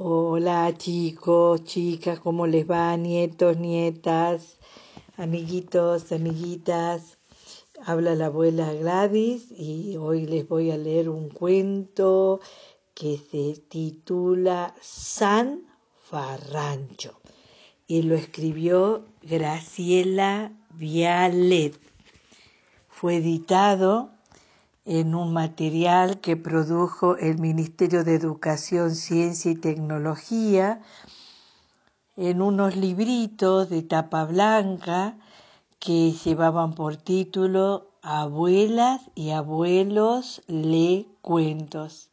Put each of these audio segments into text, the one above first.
Hola chicos, chicas, ¿cómo les va? Nietos, nietas, amiguitos, amiguitas. Habla la abuela Gladys y hoy les voy a leer un cuento que se titula San Farrancho y lo escribió Graciela Vialet. Fue editado en un material que produjo el Ministerio de Educación, Ciencia y Tecnología, en unos libritos de tapa blanca que llevaban por título Abuelas y abuelos lee cuentos.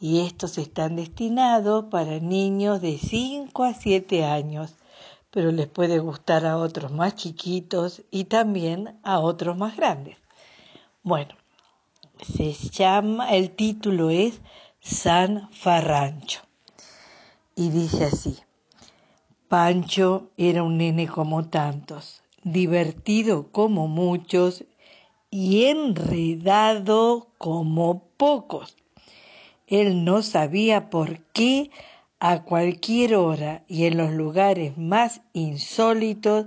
Y estos están destinados para niños de 5 a 7 años, pero les puede gustar a otros más chiquitos y también a otros más grandes. Bueno, se llama, el título es San Farrancho. Y dice así, Pancho era un nene como tantos, divertido como muchos y enredado como pocos. Él no sabía por qué a cualquier hora y en los lugares más insólitos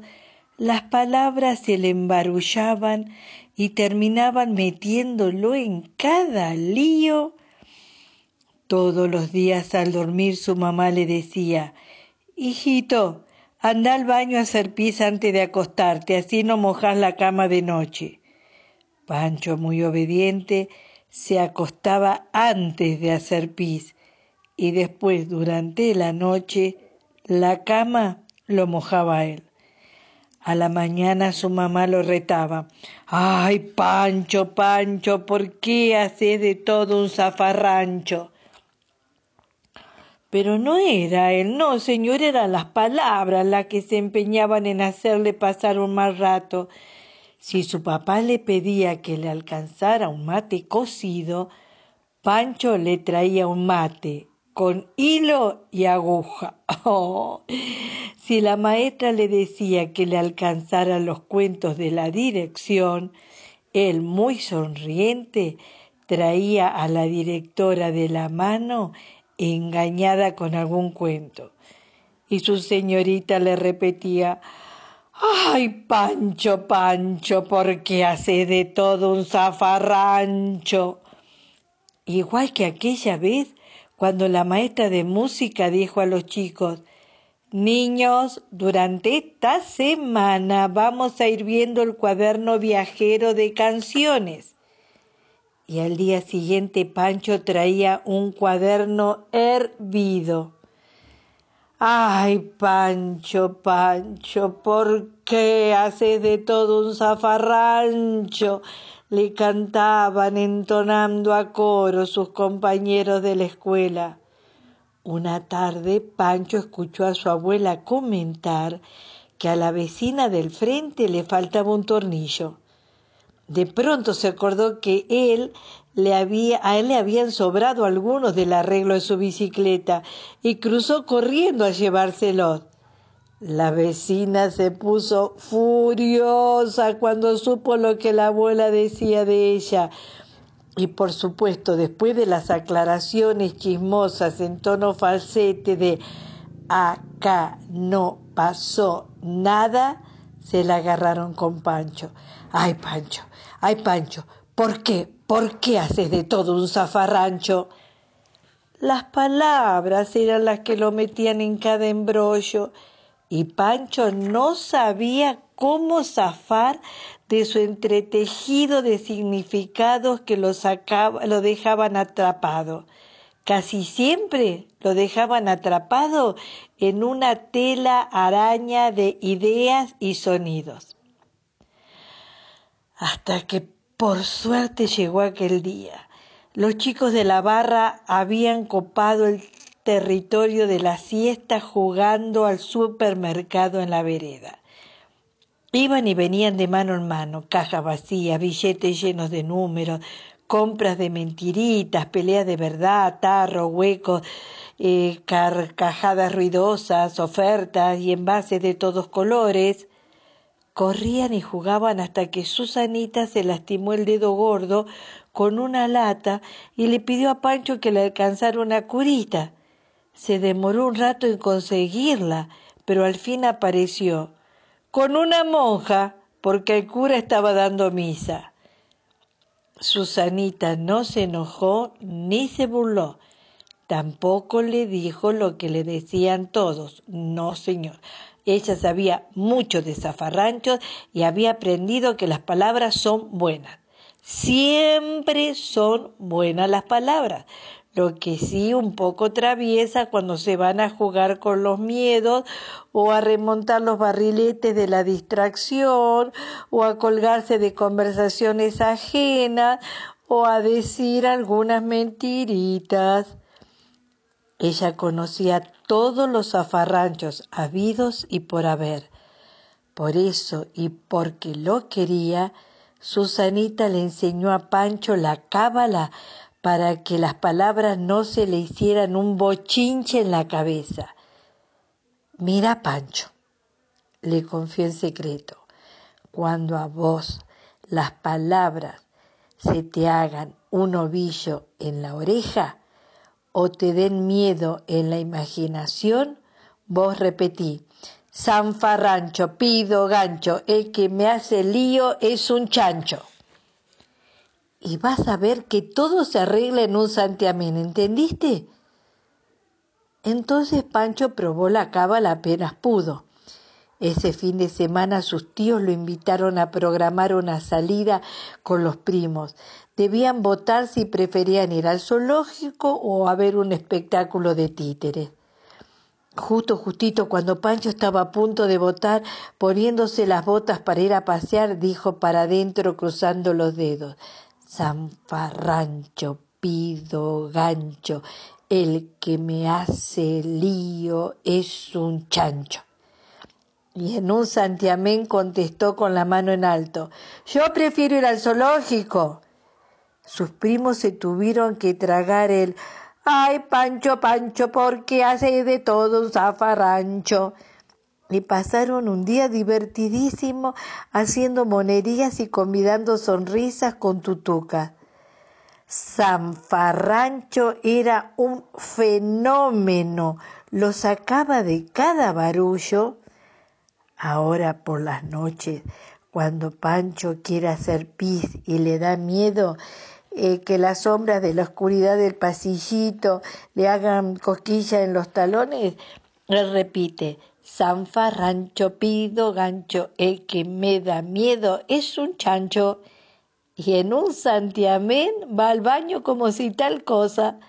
las palabras se le embarullaban y terminaban metiéndolo en cada lío. Todos los días al dormir su mamá le decía, Hijito, anda al baño a hacer pis antes de acostarte, así no mojas la cama de noche. Pancho, muy obediente, se acostaba antes de hacer pis y después durante la noche la cama lo mojaba él. A la mañana su mamá lo retaba. Ay, Pancho, Pancho, ¿por qué haces de todo un zafarrancho? Pero no era él, no, señor, eran las palabras las que se empeñaban en hacerle pasar un mal rato. Si su papá le pedía que le alcanzara un mate cocido, Pancho le traía un mate con hilo y aguja. Oh, si la maestra le decía que le alcanzara los cuentos de la dirección, él, muy sonriente, traía a la directora de la mano engañada con algún cuento. Y su señorita le repetía Ay, Pancho, Pancho, ¿por qué hace de todo un zafarrancho? Igual que aquella vez cuando la maestra de música dijo a los chicos, Niños, durante esta semana vamos a ir viendo el cuaderno viajero de canciones. Y al día siguiente Pancho traía un cuaderno hervido. Ay, Pancho, Pancho, ¿por qué haces de todo un zafarrancho? Le cantaban entonando a coro sus compañeros de la escuela. Una tarde Pancho escuchó a su abuela comentar que a la vecina del frente le faltaba un tornillo. De pronto se acordó que él le había, a él le habían sobrado algunos del arreglo de su bicicleta y cruzó corriendo a llevárselos. La vecina se puso furiosa cuando supo lo que la abuela decía de ella. Y por supuesto, después de las aclaraciones chismosas en tono falsete de acá no pasó nada, se la agarraron con Pancho. Ay, Pancho, ay, Pancho, ¿por qué? ¿Por qué haces de todo un zafarrancho? Las palabras eran las que lo metían en cada embrollo y Pancho no sabía cómo zafar de su entretejido de significados que lo, sacaba, lo dejaban atrapado. Casi siempre lo dejaban atrapado en una tela araña de ideas y sonidos. Hasta que por suerte llegó aquel día. Los chicos de la barra habían copado el territorio de la siesta jugando al supermercado en la vereda. Iban y venían de mano en mano, cajas vacías, billetes llenos de números, compras de mentiritas, peleas de verdad, tarros, huecos, eh, carcajadas ruidosas, ofertas y envases de todos colores. Corrían y jugaban hasta que Susanita se lastimó el dedo gordo con una lata y le pidió a Pancho que le alcanzara una curita Se demoró un rato en conseguirla, pero al fin apareció, con una monja, porque el cura estaba dando misa. Susanita no se enojó ni se burló. Tampoco le dijo lo que le decían todos. No, señor. Ella sabía mucho de zafarranchos y había aprendido que las palabras son buenas. Siempre son buenas las palabras. Lo que sí un poco traviesa cuando se van a jugar con los miedos o a remontar los barriletes de la distracción o a colgarse de conversaciones ajenas o a decir algunas mentiritas. Ella conocía todos los zafarranchos habidos y por haber. Por eso y porque lo quería, Susanita le enseñó a Pancho la cábala para que las palabras no se le hicieran un bochinche en la cabeza. Mira, Pancho, le confió en secreto, cuando a vos las palabras se te hagan un ovillo en la oreja o te den miedo en la imaginación, vos repetí, Sanfarrancho, pido gancho, el que me hace lío es un chancho y vas a ver que todo se arregla en un santiamén, ¿entendiste? Entonces Pancho probó la cábala apenas pudo. Ese fin de semana sus tíos lo invitaron a programar una salida con los primos. Debían votar si preferían ir al zoológico o a ver un espectáculo de títeres. Justo, justito, cuando Pancho estaba a punto de votar, poniéndose las botas para ir a pasear, dijo para adentro cruzando los dedos. Zanfarrancho, pido gancho, el que me hace lío es un chancho. Y en un santiamén contestó con la mano en alto, yo prefiero ir al zoológico. Sus primos se tuvieron que tragar el, ay, Pancho, Pancho, porque hace de todo un zafarrancho y pasaron un día divertidísimo haciendo monerías y convidando sonrisas con tutuca. Sanfarrancho era un fenómeno, lo sacaba de cada barullo. Ahora por las noches, cuando Pancho quiere hacer pis y le da miedo eh, que las sombras de la oscuridad del pasillito le hagan cosquilla en los talones, él repite, Sanfa, rancho, pido, gancho, el que me da miedo es un chancho. Y en un santiamén va al baño como si tal cosa.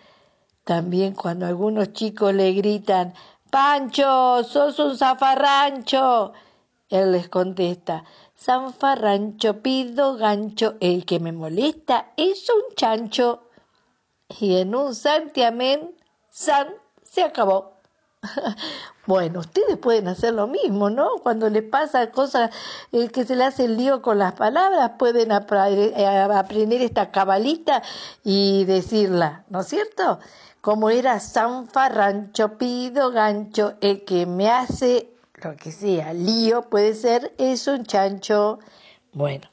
También cuando algunos chicos le gritan, Pancho, sos un zafarrancho. Él les contesta, Sanfarrancho, pido gancho, el que me molesta es un chancho. Y en un santiamén, San se acabó. Bueno, ustedes pueden hacer lo mismo, ¿no? Cuando les pasa cosas eh, que se le hace el lío con las palabras, pueden eh, aprender esta cabalita y decirla, ¿no es cierto? Como era Sanfa, rancho, pido, gancho, el que me hace lo que sea, lío puede ser, es un chancho. Bueno,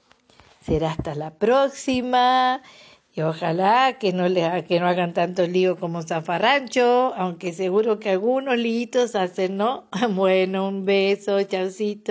será hasta la próxima. Y ojalá que no, le, que no hagan tanto lío como Zafarrancho, aunque seguro que algunos litos hacen, ¿no? Bueno, un beso, chaucito.